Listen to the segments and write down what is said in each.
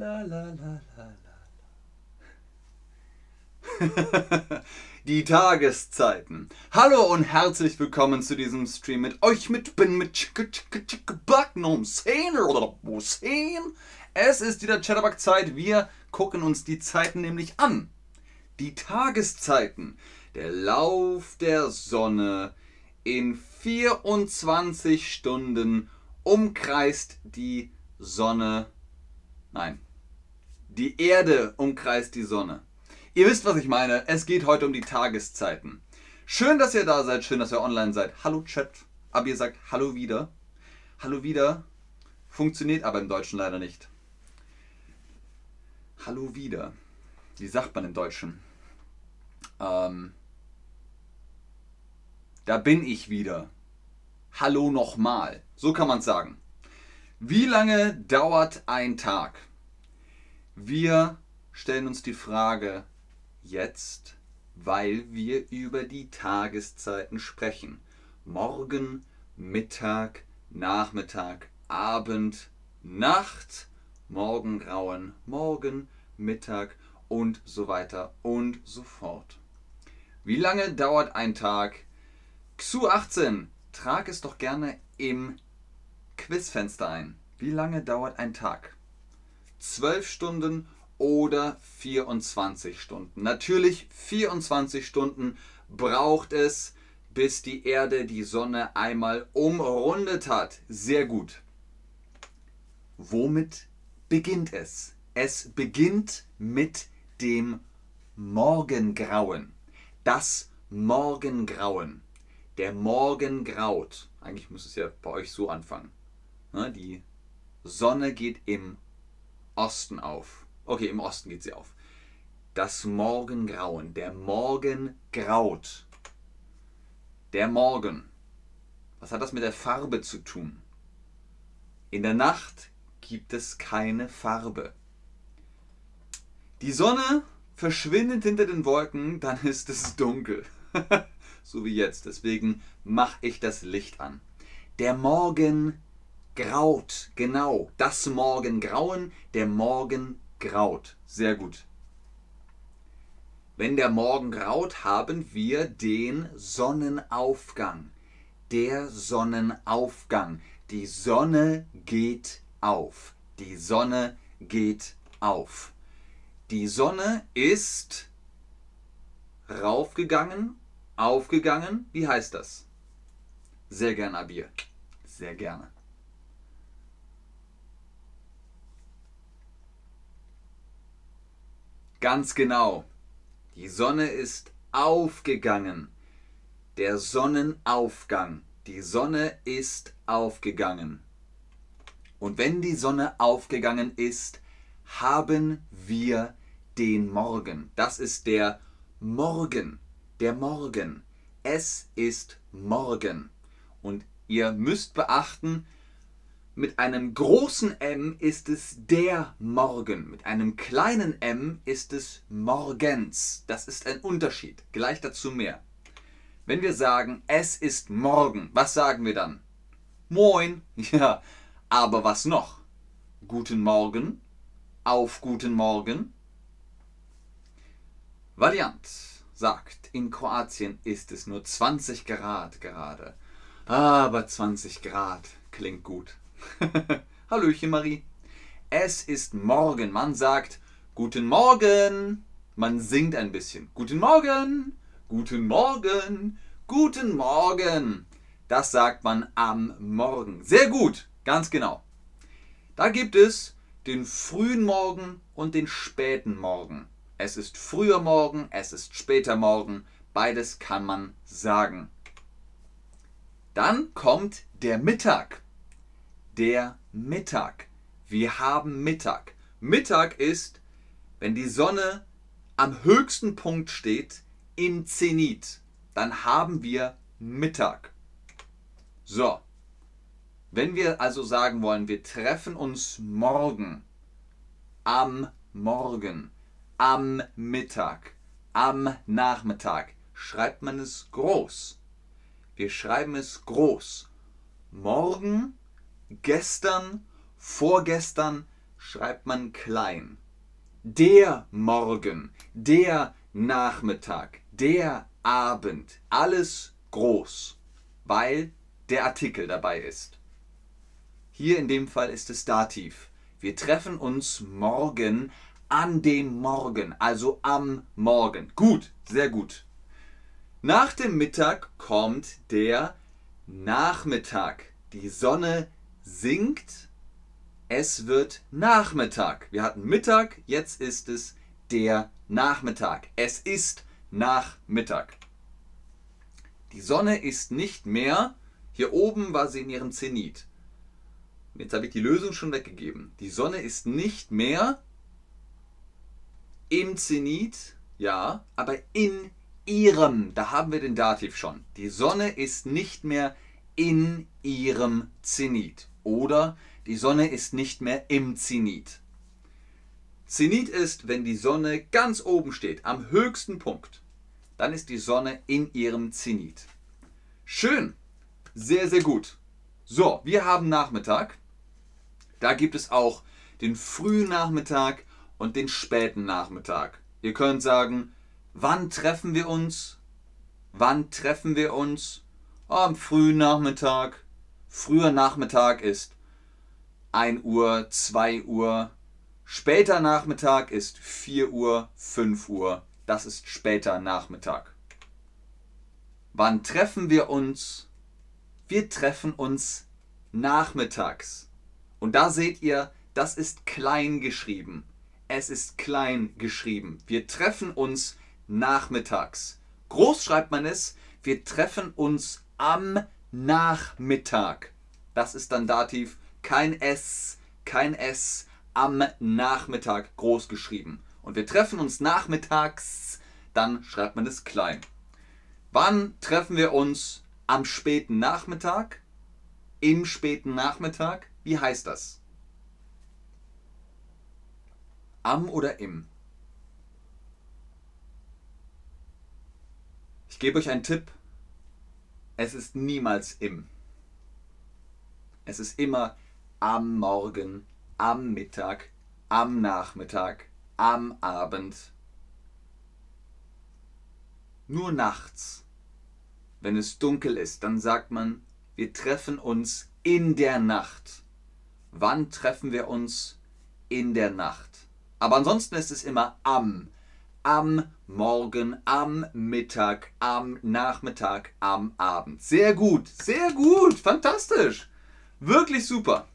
la la la. Die Tageszeiten. Hallo und herzlich willkommen zu diesem Stream mit euch mit bin mit Chicke Chicke Chicke Bagnum Szene oder Hussein. Es ist wieder Chatterbug-Zeit. Wir gucken uns die Zeiten nämlich an. Die Tageszeiten. Der Lauf der Sonne in 24 Stunden umkreist die Sonne. Nein. Die Erde umkreist die Sonne. Ihr wisst, was ich meine. Es geht heute um die Tageszeiten. Schön, dass ihr da seid. Schön, dass ihr online seid. Hallo Chat. Aber ihr sagt Hallo wieder. Hallo wieder. Funktioniert aber im Deutschen leider nicht. Hallo wieder. Wie sagt man im Deutschen? Ähm, da bin ich wieder. Hallo nochmal. So kann man es sagen. Wie lange dauert ein Tag? Wir stellen uns die Frage jetzt, weil wir über die Tageszeiten sprechen. Morgen, Mittag, Nachmittag, Abend, Nacht, Morgengrauen, Morgen, Mittag und so weiter und so fort. Wie lange dauert ein Tag? XU18, trag es doch gerne im Quizfenster ein. Wie lange dauert ein Tag? 12 Stunden oder 24 Stunden? Natürlich 24 Stunden braucht es, bis die Erde die Sonne einmal umrundet hat. Sehr gut. Womit beginnt es? Es beginnt mit dem Morgengrauen. Das Morgengrauen. Der Morgen graut. Eigentlich muss es ja bei euch so anfangen. Ne, die Sonne geht im Osten auf. Okay, im Osten geht sie auf. Das Morgengrauen. Der Morgen graut. Der Morgen. Was hat das mit der Farbe zu tun? In der Nacht gibt es keine Farbe. Die Sonne verschwindet hinter den Wolken, dann ist es dunkel. so wie jetzt. Deswegen mache ich das Licht an. Der Morgen graut. Genau, das Morgengrauen, der Morgen graut. Sehr gut. Wenn der Morgen graut, haben wir den Sonnenaufgang. Der Sonnenaufgang. Die Sonne geht auf. Die Sonne geht auf. Die Sonne ist raufgegangen, aufgegangen. Wie heißt das? Sehr gern, Abir. Sehr gerne. Ganz genau. Die Sonne ist aufgegangen. Der Sonnenaufgang. Die Sonne ist aufgegangen. Und wenn die Sonne aufgegangen ist, haben wir den Morgen. Das ist der Morgen. Der Morgen. Es ist Morgen. Und ihr müsst beachten, mit einem großen M ist es der Morgen. Mit einem kleinen M ist es morgens. Das ist ein Unterschied. Gleich dazu mehr. Wenn wir sagen, es ist morgen, was sagen wir dann? Moin. Ja, aber was noch? Guten Morgen. Auf guten Morgen. Valiant sagt, in Kroatien ist es nur 20 Grad gerade. Aber 20 Grad klingt gut. Hallöchen, Marie. Es ist morgen. Man sagt Guten Morgen. Man singt ein bisschen. Guten Morgen. Guten Morgen. Guten Morgen. Das sagt man am Morgen. Sehr gut. Ganz genau. Da gibt es den frühen Morgen und den späten Morgen. Es ist früher Morgen, es ist später Morgen. Beides kann man sagen. Dann kommt der Mittag der Mittag. Wir haben Mittag. Mittag ist, wenn die Sonne am höchsten Punkt steht im Zenit. Dann haben wir Mittag. So. Wenn wir also sagen wollen, wir treffen uns morgen, am Morgen, am Mittag, am Nachmittag, schreibt man es groß. Wir schreiben es groß. Morgen gestern, vorgestern, schreibt man klein. Der Morgen, der Nachmittag, der Abend, alles groß, weil der Artikel dabei ist. Hier in dem Fall ist es Dativ. Wir treffen uns morgen an dem Morgen, also am Morgen. Gut, sehr gut. Nach dem Mittag kommt der Nachmittag. Die Sonne sinkt. Es wird Nachmittag. Wir hatten Mittag, jetzt ist es der Nachmittag. Es ist Nachmittag. Die Sonne ist nicht mehr, hier oben war sie in ihrem Zenit. Jetzt habe ich die Lösung schon weggegeben. Die Sonne ist nicht mehr im Zenit, ja, aber in ihrem, da haben wir den Dativ schon. Die Sonne ist nicht mehr in ihrem Zenit. Oder die Sonne ist nicht mehr im Zenit. Zenit ist, wenn die Sonne ganz oben steht, am höchsten Punkt. Dann ist die Sonne in ihrem Zenit. Schön. Sehr, sehr gut. So, wir haben Nachmittag. Da gibt es auch den frühen Nachmittag und den späten Nachmittag. Ihr könnt sagen, wann treffen wir uns? Wann treffen wir uns? Am frühen Nachmittag. Früher Nachmittag ist 1 Uhr, 2 Uhr. Später Nachmittag ist 4 Uhr, 5 Uhr. Das ist später Nachmittag. Wann treffen wir uns? Wir treffen uns nachmittags. Und da seht ihr, das ist klein geschrieben es ist klein geschrieben. Wir treffen uns nachmittags. Groß schreibt man es, wir treffen uns am Nachmittag. Das ist dann Dativ, kein S, kein S, am Nachmittag groß geschrieben. Und wir treffen uns nachmittags, dann schreibt man es klein. Wann treffen wir uns? Am späten Nachmittag? Im späten Nachmittag? Wie heißt das? Am oder im? Ich gebe euch einen Tipp. Es ist niemals im. Es ist immer am Morgen, am Mittag, am Nachmittag, am Abend. Nur nachts, wenn es dunkel ist, dann sagt man, wir treffen uns in der Nacht. Wann treffen wir uns in der Nacht? Aber ansonsten ist es immer am. Am Morgen, am Mittag, am Nachmittag, am Abend. Sehr gut, sehr gut, fantastisch. Wirklich super.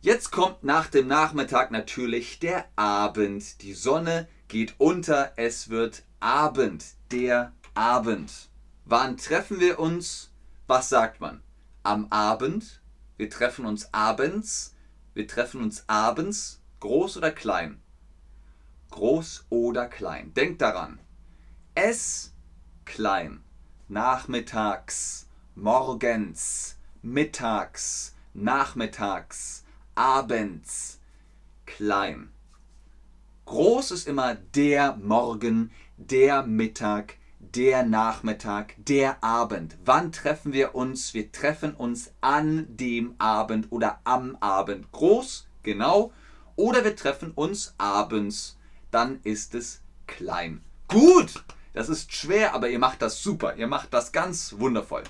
Jetzt kommt nach dem Nachmittag natürlich der Abend. Die Sonne geht unter, es wird Abend, der Abend. Wann treffen wir uns? Was sagt man? Am Abend. Wir treffen uns abends. Wir treffen uns abends Groß oder klein? Groß oder klein? Denkt daran. S klein. Nachmittags, morgens, mittags, nachmittags, abends. Klein. Groß ist immer der Morgen, der Mittag, der Nachmittag, der Abend. Wann treffen wir uns? Wir treffen uns an dem Abend oder am Abend. Groß, genau. Oder wir treffen uns abends. Dann ist es klein. Gut! Das ist schwer, aber ihr macht das super. Ihr macht das ganz wundervoll.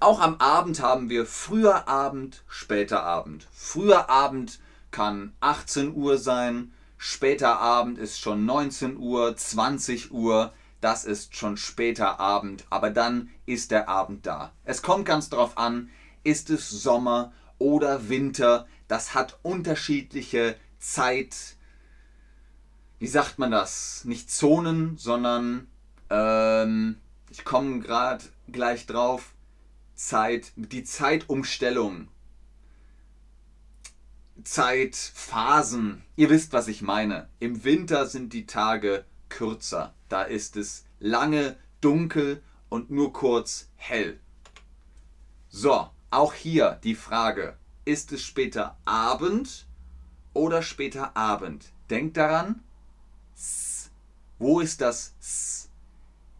Auch am Abend haben wir früher Abend, später Abend. Früher Abend kann 18 Uhr sein, später Abend ist schon 19 Uhr, 20 Uhr. Das ist schon später Abend, aber dann ist der Abend da. Es kommt ganz darauf an, ist es Sommer oder Winter das hat unterschiedliche Zeit, wie sagt man das? Nicht Zonen, sondern ähm, ich komme gerade gleich drauf. Zeit, die Zeitumstellung. Zeitphasen. Ihr wisst, was ich meine. Im Winter sind die Tage kürzer. Da ist es lange dunkel und nur kurz hell. So, auch hier die Frage, ist es später Abend oder später Abend? Denkt daran, S. wo ist das S?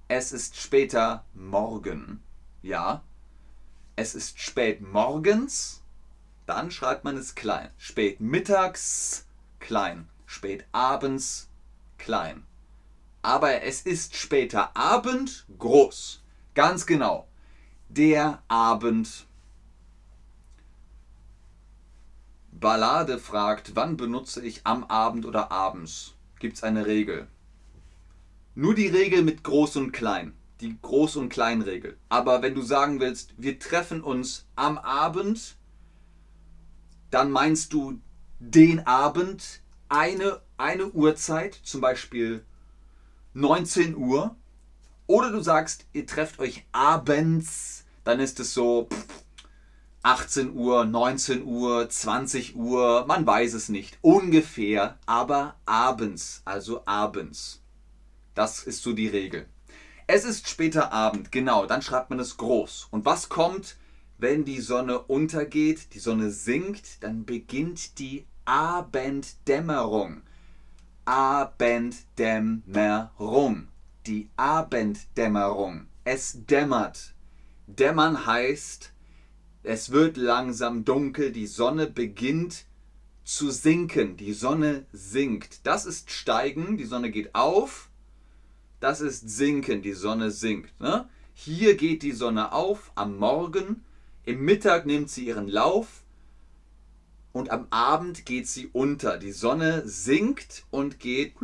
Es ist später Morgen. Ja. Es ist spät morgens dann schreibt man es klein. Spät mittags klein. Spät abends klein. Aber es ist später Abend groß. Ganz genau. Der Abend. Ballade fragt, wann benutze ich am Abend oder abends? Gibt es eine Regel? Nur die Regel mit Groß und Klein. Die Groß- und Kleinregel. Aber wenn du sagen willst, wir treffen uns am Abend, dann meinst du den Abend, eine, eine Uhrzeit, zum Beispiel 19 Uhr. Oder du sagst, ihr trefft euch abends, dann ist es so 18 Uhr, 19 Uhr, 20 Uhr, man weiß es nicht. Ungefähr, aber abends, also abends. Das ist so die Regel. Es ist später Abend, genau, dann schreibt man es groß. Und was kommt, wenn die Sonne untergeht, die Sonne sinkt, dann beginnt die Abenddämmerung. Abenddämmerung. Die Abenddämmerung. Es dämmert. Dämmern heißt, es wird langsam dunkel, die Sonne beginnt zu sinken, die Sonne sinkt. Das ist steigen, die Sonne geht auf. Das ist sinken, die Sonne sinkt. Ne? Hier geht die Sonne auf am Morgen, im Mittag nimmt sie ihren Lauf, und am Abend geht sie unter. Die Sonne sinkt und geht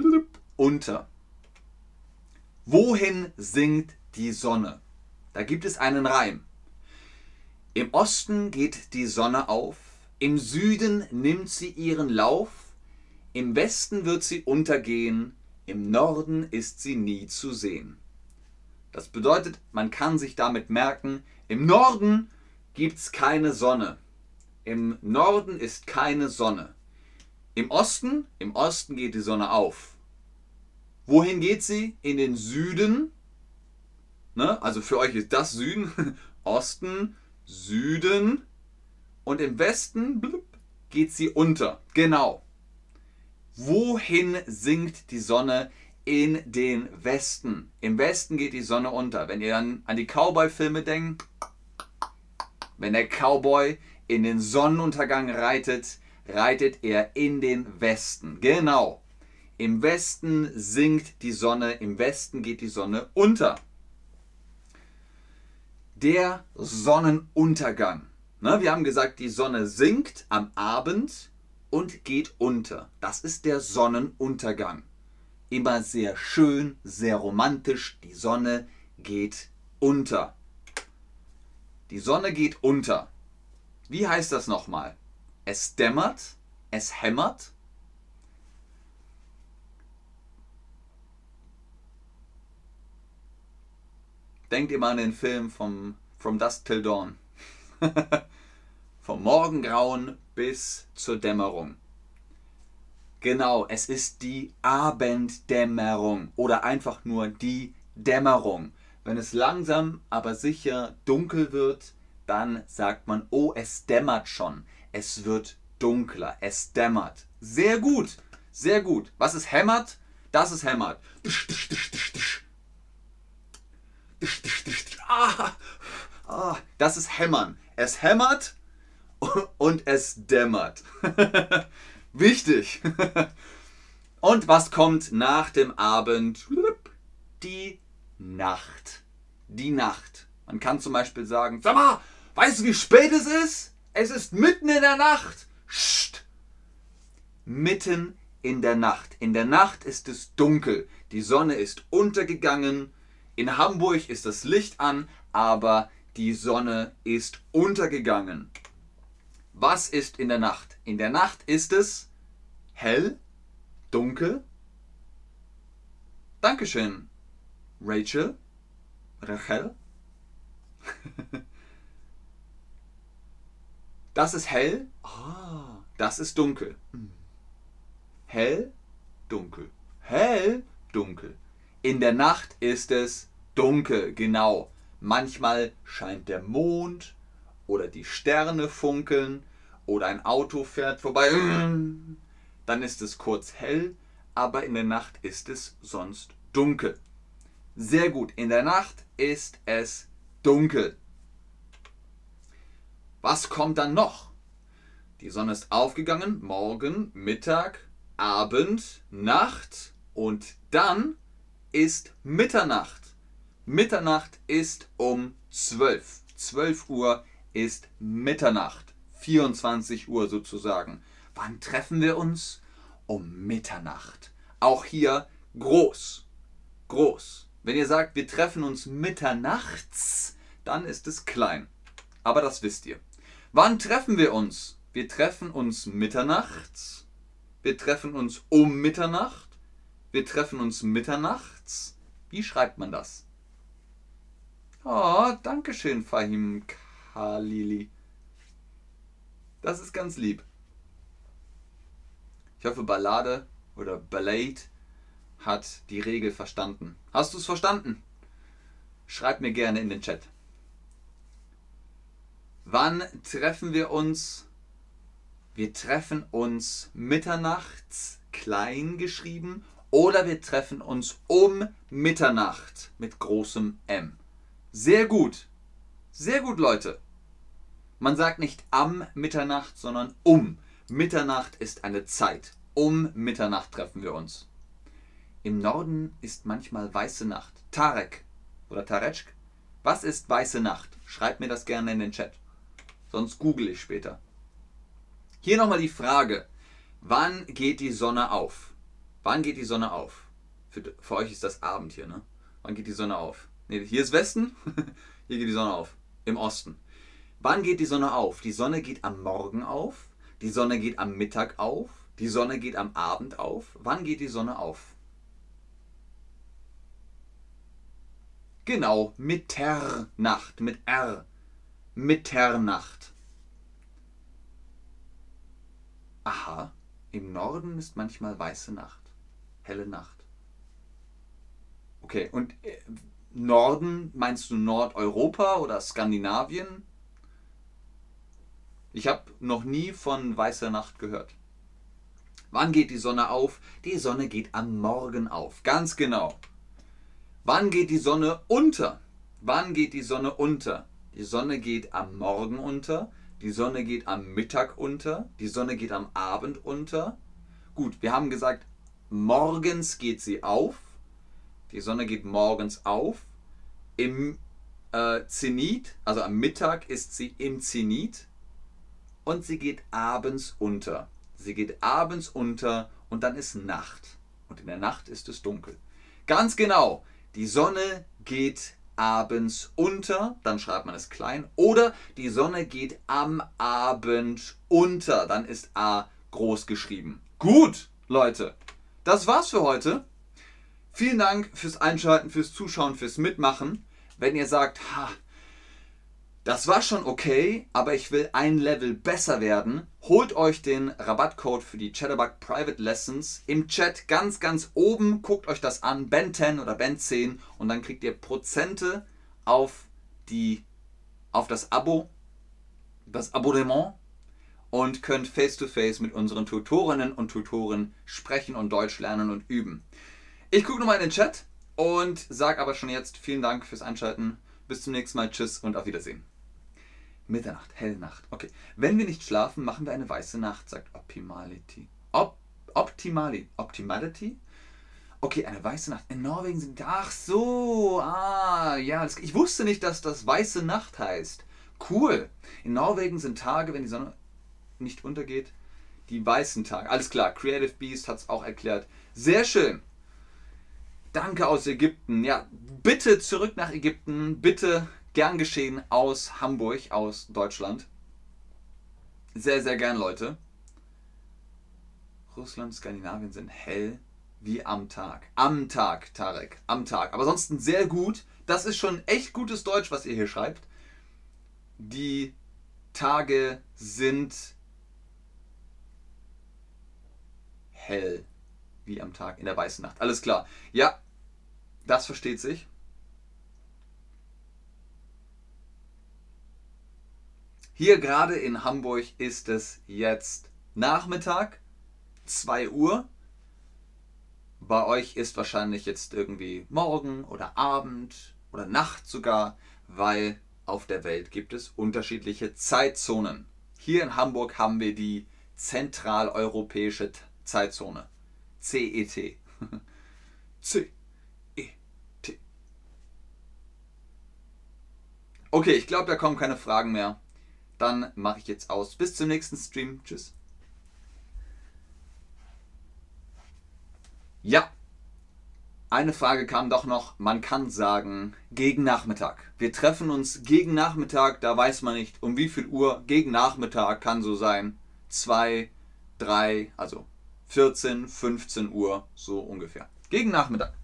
unter. Wohin sinkt die Sonne? Da gibt es einen Reim. Im Osten geht die Sonne auf, im Süden nimmt sie ihren Lauf, im Westen wird sie untergehen, im Norden ist sie nie zu sehen. Das bedeutet, man kann sich damit merken, im Norden gibt es keine Sonne. Im Norden ist keine Sonne. Im Osten, im Osten geht die Sonne auf. Wohin geht sie? In den Süden. Ne? Also für euch ist das Süden, Osten, Süden. Und im Westen blub, geht sie unter. Genau. Wohin sinkt die Sonne? In den Westen. Im Westen geht die Sonne unter. Wenn ihr an, an die Cowboy-Filme denkt, wenn der Cowboy in den Sonnenuntergang reitet, reitet er in den Westen. Genau. Im Westen sinkt die Sonne, im Westen geht die Sonne unter. Der Sonnenuntergang. Ne, wir haben gesagt, die Sonne sinkt am Abend und geht unter. Das ist der Sonnenuntergang. Immer sehr schön, sehr romantisch. Die Sonne geht unter. Die Sonne geht unter. Wie heißt das nochmal? Es dämmert, es hämmert. Denkt mal an den Film vom From Dusk Till Dawn. Vom Morgengrauen bis zur Dämmerung. Genau, es ist die Abenddämmerung oder einfach nur die Dämmerung. Wenn es langsam aber sicher dunkel wird, dann sagt man, oh, es dämmert schon. Es wird dunkler. Es dämmert. Sehr gut. Sehr gut. Was ist hämmert? Das ist hämmert. Das ist hämmern. Es hämmert und es dämmert. Wichtig. Und was kommt nach dem Abend? Die Nacht. Die Nacht. Man kann zum Beispiel sagen, sag mal, Weißt du, wie spät es ist? Es ist mitten in der Nacht. Psst. Mitten in der Nacht. In der Nacht ist es dunkel. Die Sonne ist untergegangen. In Hamburg ist das Licht an, aber die Sonne ist untergegangen. Was ist in der Nacht? In der Nacht ist es hell, dunkel. Dankeschön, Rachel. Rachel. Das ist hell. Ah, das ist dunkel. Hell, dunkel. Hell, dunkel. In der Nacht ist es dunkel, genau. Manchmal scheint der Mond oder die Sterne funkeln oder ein Auto fährt vorbei. Dann ist es kurz hell, aber in der Nacht ist es sonst dunkel. Sehr gut, in der Nacht ist es dunkel. Was kommt dann noch? Die Sonne ist aufgegangen, Morgen, Mittag, Abend, Nacht und dann ist Mitternacht. Mitternacht ist um 12. 12 Uhr ist Mitternacht. 24 Uhr sozusagen. Wann treffen wir uns? Um Mitternacht. Auch hier groß. Groß. Wenn ihr sagt, wir treffen uns mitternachts, dann ist es klein. Aber das wisst ihr. Wann treffen wir uns? Wir treffen uns mitternachts. Wir treffen uns um Mitternacht. Wir treffen uns mitternachts. Wie schreibt man das? Oh, danke schön, Fahim Khalili. Das ist ganz lieb. Ich hoffe, Ballade oder Ballade hat die Regel verstanden. Hast du es verstanden? Schreib mir gerne in den Chat. Wann treffen wir uns? Wir treffen uns mitternachts klein geschrieben oder wir treffen uns um Mitternacht mit großem M. Sehr gut. Sehr gut, Leute. Man sagt nicht am Mitternacht, sondern um. Mitternacht ist eine Zeit. Um Mitternacht treffen wir uns. Im Norden ist manchmal weiße Nacht. Tarek oder Taretschk. Was ist weiße Nacht? Schreibt mir das gerne in den Chat. Sonst google ich später. Hier nochmal die Frage. Wann geht die Sonne auf? Wann geht die Sonne auf? Für, für euch ist das Abend hier, ne? Wann geht die Sonne auf? Ne, hier ist Westen. hier geht die Sonne auf. Im Osten. Wann geht die Sonne auf? Die Sonne geht am Morgen auf. Die Sonne geht am Mittag auf. Die Sonne geht am Abend auf. Wann geht die Sonne auf? Genau, Mitternacht mit R. Mitternacht. Aha, im Norden ist manchmal weiße Nacht, helle Nacht. Okay, und äh, Norden, meinst du Nordeuropa oder Skandinavien? Ich habe noch nie von weißer Nacht gehört. Wann geht die Sonne auf? Die Sonne geht am Morgen auf. Ganz genau. Wann geht die Sonne unter? Wann geht die Sonne unter? Die Sonne geht am Morgen unter, die Sonne geht am Mittag unter, die Sonne geht am Abend unter. Gut, wir haben gesagt, morgens geht sie auf, die Sonne geht morgens auf, im äh, Zenit, also am Mittag ist sie im Zenit und sie geht abends unter. Sie geht abends unter und dann ist Nacht. Und in der Nacht ist es dunkel. Ganz genau. Die Sonne geht abends unter, dann schreibt man es klein, oder die Sonne geht am Abend unter, dann ist A groß geschrieben. Gut, Leute, das war's für heute. Vielen Dank fürs Einschalten, fürs Zuschauen, fürs Mitmachen. Wenn ihr sagt, ha, das war schon okay, aber ich will ein Level besser werden. Holt euch den Rabattcode für die Chatterbug Private Lessons im Chat ganz, ganz oben. Guckt euch das an, Ben 10 oder Ben 10 und dann kriegt ihr Prozente auf, die, auf das Abo, das Abonnement und könnt face-to-face -face mit unseren Tutorinnen und Tutoren sprechen und Deutsch lernen und üben. Ich gucke nochmal in den Chat und sage aber schon jetzt vielen Dank fürs Einschalten. Bis zum nächsten Mal. Tschüss und auf Wiedersehen. Mitternacht, Hellnacht. Okay. Wenn wir nicht schlafen, machen wir eine weiße Nacht, sagt Optimality. Op Optimali Optimality? Okay, eine weiße Nacht. In Norwegen sind. Ach so, ah, ja. Das, ich wusste nicht, dass das weiße Nacht heißt. Cool. In Norwegen sind Tage, wenn die Sonne nicht untergeht, die weißen Tage. Alles klar, Creative Beast hat es auch erklärt. Sehr schön. Danke aus Ägypten. Ja, bitte zurück nach Ägypten. Bitte Gern geschehen aus Hamburg, aus Deutschland. Sehr, sehr gern, Leute. Russland, Skandinavien sind hell wie am Tag. Am Tag, Tarek. Am Tag. Aber ansonsten sehr gut. Das ist schon echt gutes Deutsch, was ihr hier schreibt. Die Tage sind hell wie am Tag in der weißen Nacht. Alles klar. Ja, das versteht sich. Hier gerade in Hamburg ist es jetzt Nachmittag, 2 Uhr. Bei euch ist wahrscheinlich jetzt irgendwie Morgen oder Abend oder Nacht sogar, weil auf der Welt gibt es unterschiedliche Zeitzonen. Hier in Hamburg haben wir die zentraleuropäische Zeitzone. CET. C-E-T. Okay, ich glaube, da kommen keine Fragen mehr. Dann mache ich jetzt aus. Bis zum nächsten Stream. Tschüss. Ja, eine Frage kam doch noch. Man kann sagen, gegen Nachmittag. Wir treffen uns gegen Nachmittag, da weiß man nicht, um wie viel Uhr. Gegen Nachmittag kann so sein. 2, 3, also 14, 15 Uhr, so ungefähr. Gegen Nachmittag.